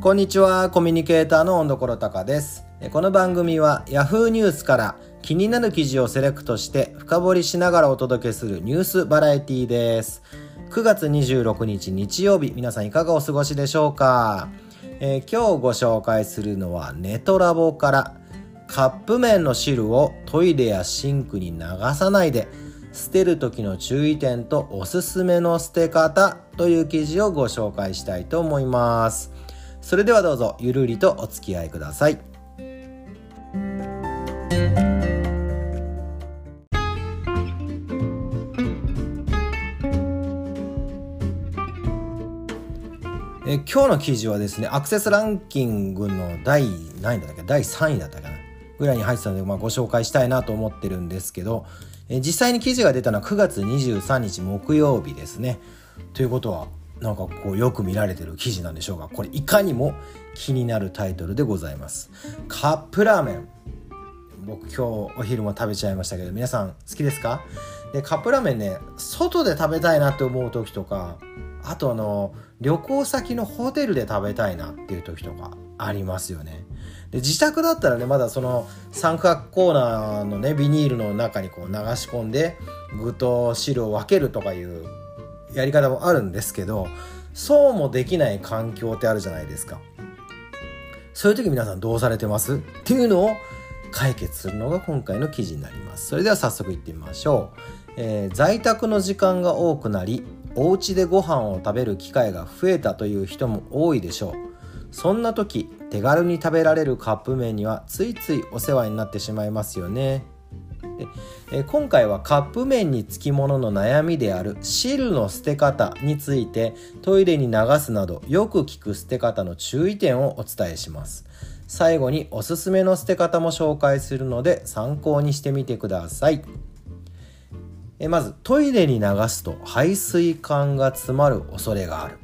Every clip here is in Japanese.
こんにちは、コミュニケーターの温所隆です。この番組は Yahoo ニュースから気になる記事をセレクトして深掘りしながらお届けするニュースバラエティです。9月26日日曜日、皆さんいかがお過ごしでしょうか、えー、今日ご紹介するのはネトラボからカップ麺の汁をトイレやシンクに流さないで捨てる時の注意点とおすすめの捨て方という記事をご紹介したいと思います。それではどうぞゆるりとお付き合いください。え今日の記事はですねアクセスランキングの第何位だっけ？第3位だったかな？ぐらいに入ってたので、まあ、ご紹介したいなと思ってるんですけどえ実際に記事が出たのは9月23日木曜日ですね。ということはなんかこうよく見られてる記事なんでしょうがこれいかにも気になるタイトルでございます。カップラーメン。僕今日お昼も食べちゃいましたけど皆さん好きですか？でカップラーメンね外で食べたいなって思う時とかあとあの旅行先のホテルで食べたいなっていう時とかありますよね。で自宅だったらねまだその三角コーナーのねビニールの中にこう流し込んで具と汁を分けるとかいうやり方もあるんですけどそうもできない環境ってあるじゃないですか。そういう時皆さんどうされてます？っていうのを解決するのが今回の記事になります。それでは早速いってみましょう、えー、在宅の時間が多くなりお家でご飯を食べる機会が増えたという人も多いでしょう。そんな時手軽に食べられるカップ麺にはついついお世話になってしまいますよね。え今回はカップ麺につきものの悩みである汁の捨て方についてトイレに流すなどよく聞く捨て方の注意点をお伝えします。最後におすすめの捨て方も紹介するので参考にしてみてください。えまずトイレに流すと排水管が詰まる恐れがある。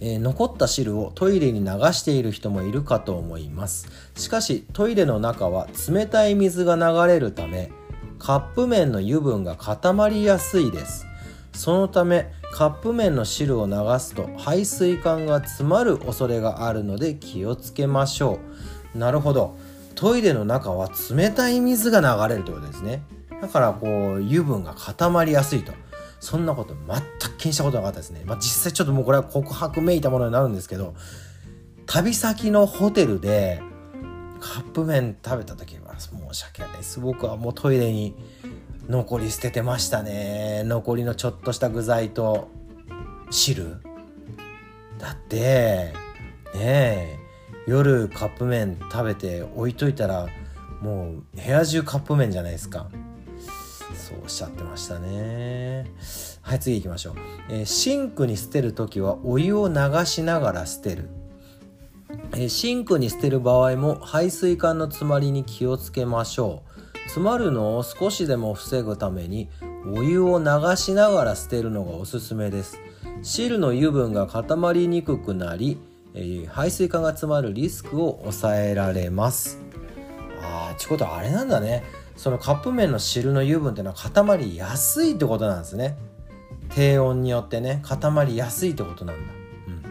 えー、残った汁をトイレに流している人もいるかと思います。しかしトイレの中は冷たい水が流れるためカップ麺の油分が固まりやすいです。そのためカップ麺の汁を流すと排水管が詰まる恐れがあるので気をつけましょう。なるほど。トイレの中は冷たい水が流れるということですね。だからこう油分が固まりやすいと。そんなこと全く気にしたことなかったですね。まあ、実際ちょっともうこれは告白めいたものになるんですけど、旅先のホテルでカップ麺食べた時は申し訳ないです。僕はもうトイレに残り捨ててましたね。残りのちょっとした具材と汁。だって、ねえ、夜カップ麺食べて置いといたらもう部屋中カップ麺じゃないですか。そうおっしゃってましたね。はい次行きましょう、えー、シンクに捨てる時はお湯を流しながら捨てる。え、シンクに捨てる場合も排水管の詰まりに気をつけましょう。詰まるのを少しでも防ぐためにお湯を流しながら捨てるのがおすすめです。汁の油分が固まりにくくなり、え、排水管が詰まるリスクを抑えられます。ああってことはあれなんだね。そのカップ麺の汁の油分っていうのは固まりやすいってことなんですね。低温によってね固まりやすいってことなんだ、うん。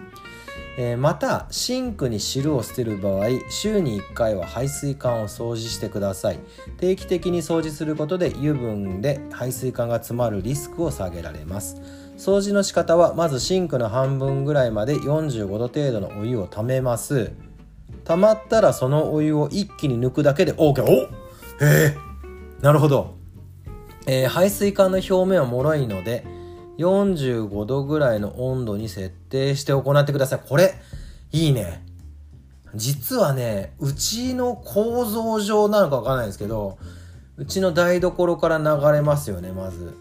えー、またシンクに汁を捨てる場合週に1回は排水管を掃除してください。定期的に掃除することで油分で排水管が詰まるリスクを下げられます。掃除の仕方はまずシンクの半分ぐらいまで45度程度のお湯をためます。溜まったらそのお湯を一気に抜くだけで OK おへえ。なるほど。えー、排水管の表面は脆いので、45度ぐらいの温度に設定して行ってください。これ、いいね。実はね、うちの構造上なのかわかんないですけど、うちの台所から流れますよね、まず。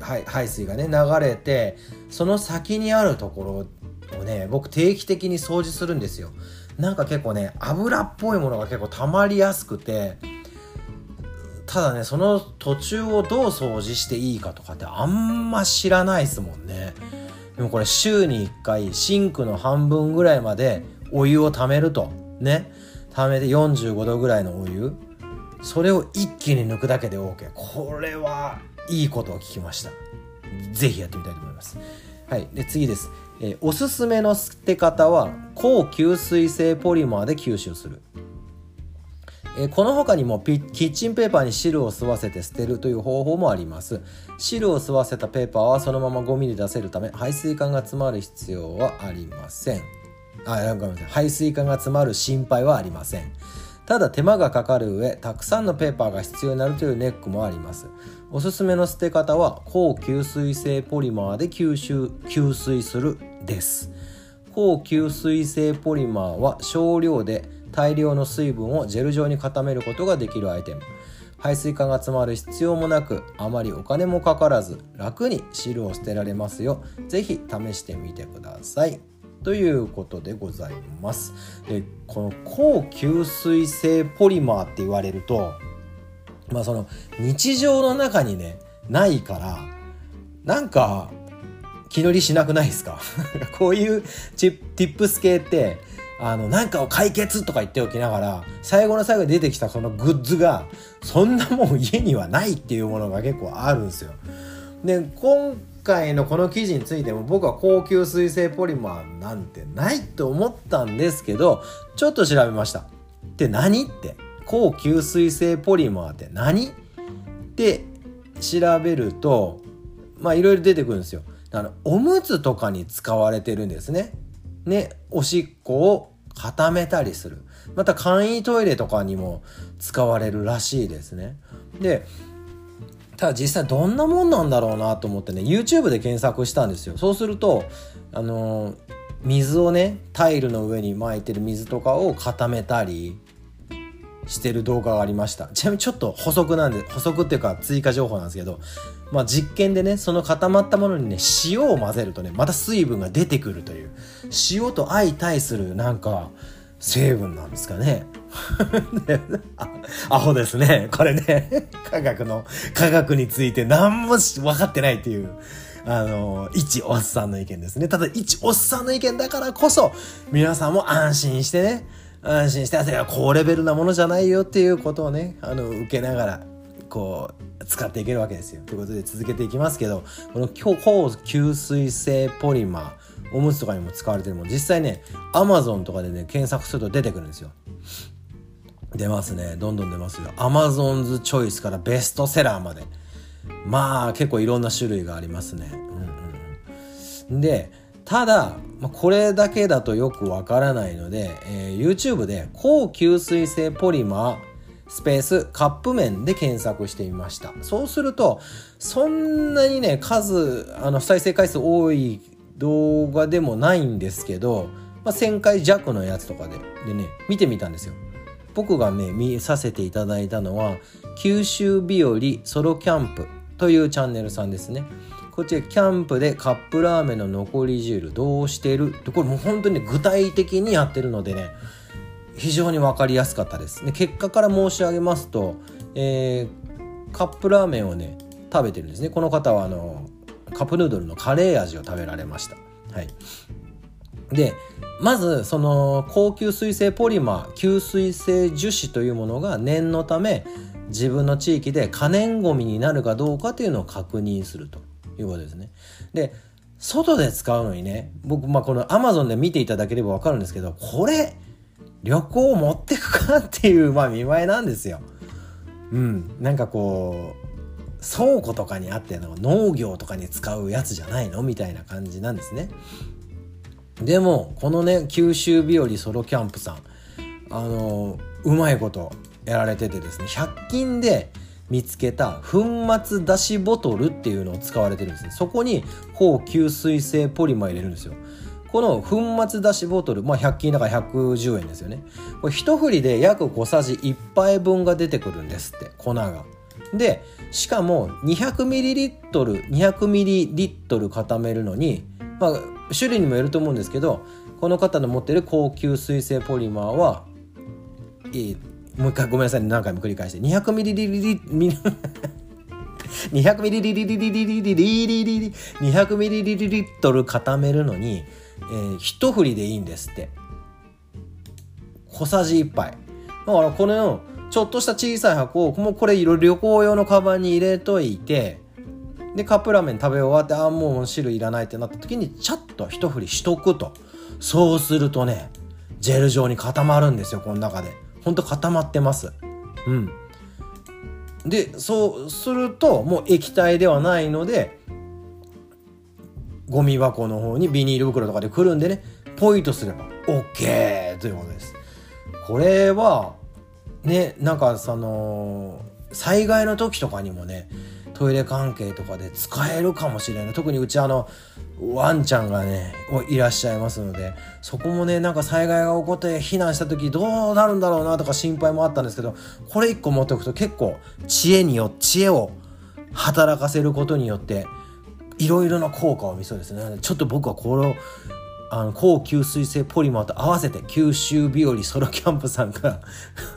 はい、排水がね、流れて、その先にあるところをね、僕定期的に掃除するんですよ。なんか結構ね、油っぽいものが結構溜まりやすくて、ただねその途中をどう掃除していいかとかってあんま知らないですもんね。でもこれ週に1回シンクの半分ぐらいまでお湯をためると。ね。ためて45度ぐらいのお湯。それを一気に抜くだけで OK これはいいことを聞きました。ぜひやってみたいと思います。はい。で次です、えー、おすすめの捨て方は高吸水性ポリマーで吸収する。えこの他にもキッチンペーパーに汁を吸わせて捨てるという方法もあります。汁を吸わせたペーパーはそのままゴミで出せるため排水管が詰まる必要はありません。あごめんなさい。排水管が詰まる心配はありません。ただ手間がかかる上たくさんのペーパーが必要になるというネックもあります。おすすめの捨て方は高吸水性ポリマーで吸収吸水するです。高吸水性ポリマーは少量で大量の水分をジェル状に固めることができるアイテム。排水管が詰まる必要もなくあまりお金もかからず楽に汁を捨てられますよ。是非試してみてください。ということでございます。でこの高吸水性ポリマーって言われるとまあその日常の中にねないからなんか気乗りしなくないですか？こういうチッティップス系ってあの、なんかを解決とか言っておきながら、最後の最後に出てきたそのグッズが、そんなもん家にはないっていうものが結構あるんですよ。で、今回のこの記事についても僕は高級水性ポリマーなんてないと思ったんですけど、ちょっと調べました。で、何って、高吸水性ポリマーって何？って調べると、まあいろいろ出てくるんですよ。あの、おむつとかに使われてるんですね。ね、おしっこを固めたりする。また簡易トイレとかにも使われるらしいですね。で、ただ実際どんなもんなんだろうなと思ってね、YouTube で検索したんですよ。そうすると、あのー、水をね、タイルの上に巻いてる水とかを固めたりしてる動画がありました。ちなみにちょっと補足なんで、補足っていうか追加情報なんですけど、まあ、実験でねその固まったものにね塩を混ぜるとねまた水分が出てくるという。塩と相対するなんか成分なんですかね。アホですね。これね。科学の科学について何も分かってないっていうあの一おっさんの意見ですね。ただ一おっさんの意見だからこそ皆さんも安心してね安心して高レベルなものじゃないよっていうことをねあの受けながらこう使っていけるわけですよ。ということで続けていきますけどこの高吸水性ポリマーおむつとかにも使われてるもん実際ね Amazon とかでね検索すると出てくるんですよ。出ますねどんどん出ますよ。Amazon's チョイスからベストセラーまでまあ結構いろんな種類がありますね。うんうん、でただ、まあ、これだけだとよくわからないので、えー、YouTube で高吸水性ポリマースペースカップ麺で検索してみました。そうするとそんなにね数あの再生回数多い動画でもないんですけど、まあ、1000回弱のやつとかででね見てみたんですよ。僕がね見させていただいたのは九州日和ソロキャンプというチャンネルさんですね。こっちキャンプでカップラーメンの残り汁どうしてる？ってこれもう本当に具体的にやってるのでね非常に分かりやすかったです。で結果から申し上げますと、えー、カップラーメンをね食べてるんですね。この方はあのカップヌードルのカレー味を食べられました。はい。でまずその高級水性ポリマー吸水性樹脂というものが念のため自分の地域で可燃ごみになるかどうかというのを確認するということですね。で外で使うのにね僕、まあ、この Amazon で見ていただければ分かるんですけどこれ旅行を持ってくかっていう、まあ見栄えなんですよ。うん。なんかこう、倉庫とかにあっての農業とかに使うやつじゃないのみたいな感じなんですね。でも、このね、九州日和ソロキャンプさん、あの、うまいことやられててですね、100均で見つけた粉末出しボトルっていうのを使われてるんですね。そこに高吸水性ポリマー入れるんですよ。この粉末だしボトル、まあ、100均だから110円ですよね。これ一振りで約小さじ1杯分が出てくるんですって粉が。でしかも 200ml200ml 固めるのに、まあ、種類にもよると思うんですけどこの方の持ってる高級水性ポリマーは、えもう一回ごめんなさい、何回も繰り返して。200ml 200ミリリリリリリリリリリリリ200ミリリリリットル固めるのにえー、一振りでいいんですって。小さじ1杯。だからこのちょっとした小さい箱をもうこれ旅行用のカバンに入れといてでカップラーメン食べ終わってああもう汁いらないってなった時にちゃっと一振りしとくと。そうするとねジェル状に固まるんですよこの中で。ほんと固まってます。うん。でそうするともう液体ではないのでゴミ箱の方にビニール袋とかでくるんでねポイとすれば OK ということです。これはねなんかその災害の時とかにもねトイレ関係とかで使えるかもしれない。特にうちあのワンちゃんがねいらっしゃいますのでそこもねなんか災害が起こって避難した時どうなるんだろうなとか心配もあったんですけどこれ1個持っておくと結構知恵によ知恵を働かせることによっていろいろな効果を見そうですね。ちょっと僕はこれをあの高吸水性ポリマーと合わせて九州日和ソロキャンプさんから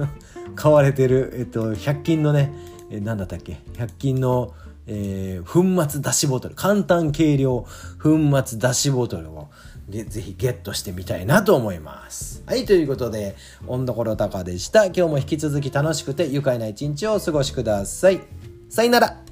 買われてる、えっと、100均のね、何だったっけ？100均の、えー、粉末だしボトル。簡単軽量粉末だしボトルをぜひゲットしてみたいなと思います。はいということで温どころたかでした。今日も引き続き楽しくて愉快な一日をお過ごしください。さよなら。